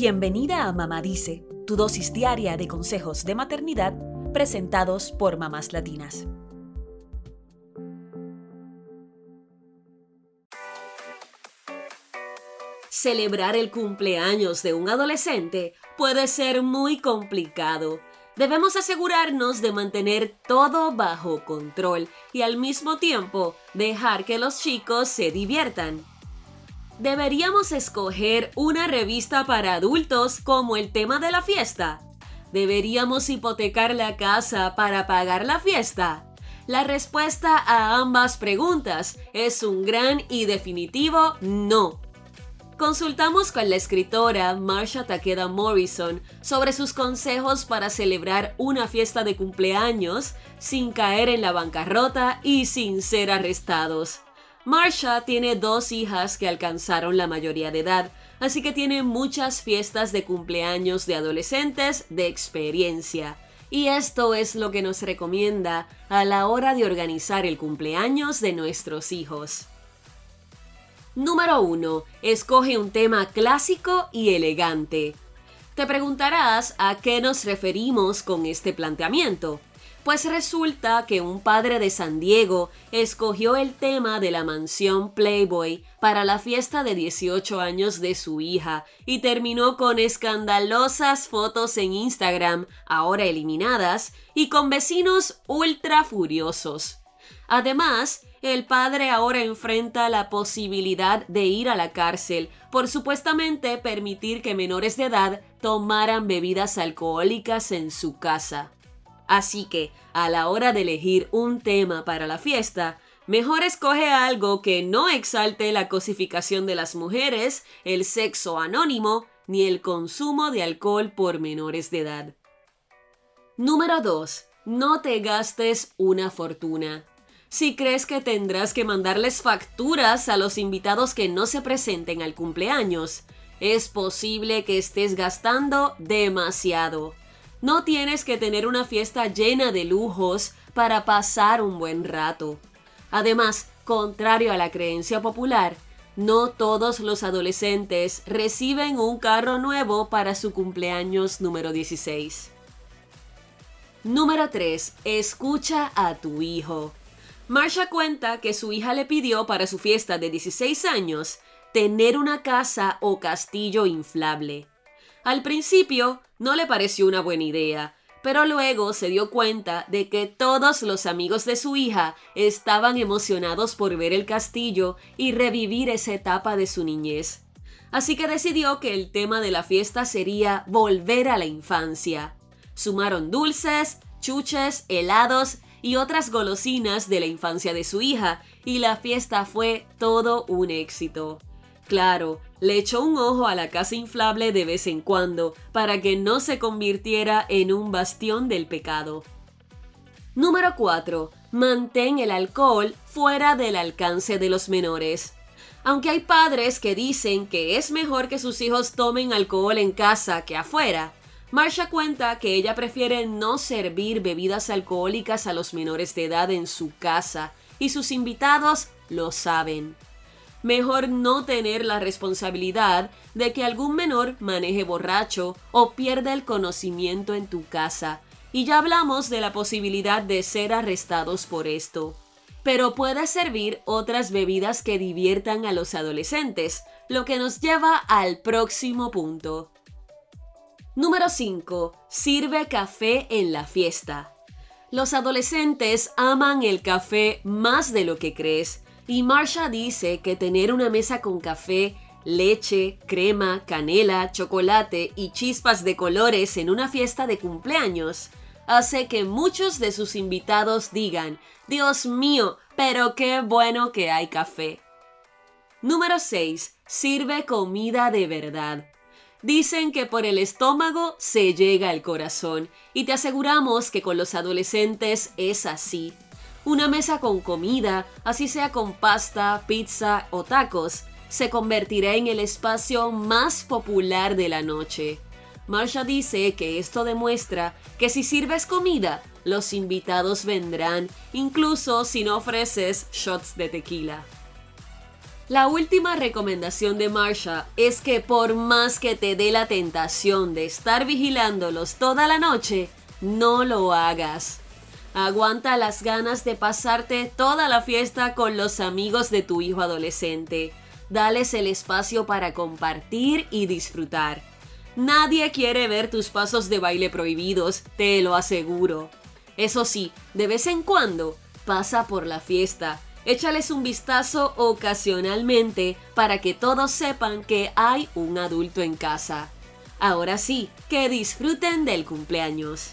Bienvenida a Mamá Dice, tu dosis diaria de consejos de maternidad presentados por mamás latinas. Celebrar el cumpleaños de un adolescente puede ser muy complicado. Debemos asegurarnos de mantener todo bajo control y al mismo tiempo dejar que los chicos se diviertan. ¿Deberíamos escoger una revista para adultos como el tema de la fiesta? ¿Deberíamos hipotecar la casa para pagar la fiesta? La respuesta a ambas preguntas es un gran y definitivo no. Consultamos con la escritora Marsha Takeda Morrison sobre sus consejos para celebrar una fiesta de cumpleaños sin caer en la bancarrota y sin ser arrestados. Marsha tiene dos hijas que alcanzaron la mayoría de edad, así que tiene muchas fiestas de cumpleaños de adolescentes de experiencia. Y esto es lo que nos recomienda a la hora de organizar el cumpleaños de nuestros hijos. Número 1. Escoge un tema clásico y elegante. Te preguntarás a qué nos referimos con este planteamiento. Pues resulta que un padre de San Diego escogió el tema de la mansión Playboy para la fiesta de 18 años de su hija y terminó con escandalosas fotos en Instagram, ahora eliminadas, y con vecinos ultra furiosos. Además, el padre ahora enfrenta la posibilidad de ir a la cárcel por supuestamente permitir que menores de edad tomaran bebidas alcohólicas en su casa. Así que, a la hora de elegir un tema para la fiesta, mejor escoge algo que no exalte la cosificación de las mujeres, el sexo anónimo, ni el consumo de alcohol por menores de edad. Número 2. No te gastes una fortuna. Si crees que tendrás que mandarles facturas a los invitados que no se presenten al cumpleaños, es posible que estés gastando demasiado. No tienes que tener una fiesta llena de lujos para pasar un buen rato. Además, contrario a la creencia popular, no todos los adolescentes reciben un carro nuevo para su cumpleaños número 16. Número 3. Escucha a tu hijo. Marsha cuenta que su hija le pidió para su fiesta de 16 años tener una casa o castillo inflable. Al principio no le pareció una buena idea, pero luego se dio cuenta de que todos los amigos de su hija estaban emocionados por ver el castillo y revivir esa etapa de su niñez. Así que decidió que el tema de la fiesta sería volver a la infancia. Sumaron dulces, chuches, helados y otras golosinas de la infancia de su hija, y la fiesta fue todo un éxito. Claro, le echó un ojo a la casa inflable de vez en cuando para que no se convirtiera en un bastión del pecado. Número 4. Mantén el alcohol fuera del alcance de los menores. Aunque hay padres que dicen que es mejor que sus hijos tomen alcohol en casa que afuera, Marsha cuenta que ella prefiere no servir bebidas alcohólicas a los menores de edad en su casa y sus invitados lo saben mejor no tener la responsabilidad de que algún menor maneje borracho o pierda el conocimiento en tu casa. Y ya hablamos de la posibilidad de ser arrestados por esto. Pero puede servir otras bebidas que diviertan a los adolescentes, lo que nos lleva al próximo punto. Número 5. Sirve café en la fiesta. Los adolescentes aman el café más de lo que crees y Marsha dice que tener una mesa con café, leche, crema, canela, chocolate y chispas de colores en una fiesta de cumpleaños hace que muchos de sus invitados digan, Dios mío, pero qué bueno que hay café. Número 6. Sirve comida de verdad. Dicen que por el estómago se llega al corazón y te aseguramos que con los adolescentes es así. Una mesa con comida, así sea con pasta, pizza o tacos, se convertirá en el espacio más popular de la noche. Marsha dice que esto demuestra que si sirves comida, los invitados vendrán, incluso si no ofreces shots de tequila. La última recomendación de Marsha es que por más que te dé la tentación de estar vigilándolos toda la noche, no lo hagas. Aguanta las ganas de pasarte toda la fiesta con los amigos de tu hijo adolescente. Dales el espacio para compartir y disfrutar. Nadie quiere ver tus pasos de baile prohibidos, te lo aseguro. Eso sí, de vez en cuando, pasa por la fiesta Échales un vistazo ocasionalmente para que todos sepan que hay un adulto en casa. Ahora sí, que disfruten del cumpleaños.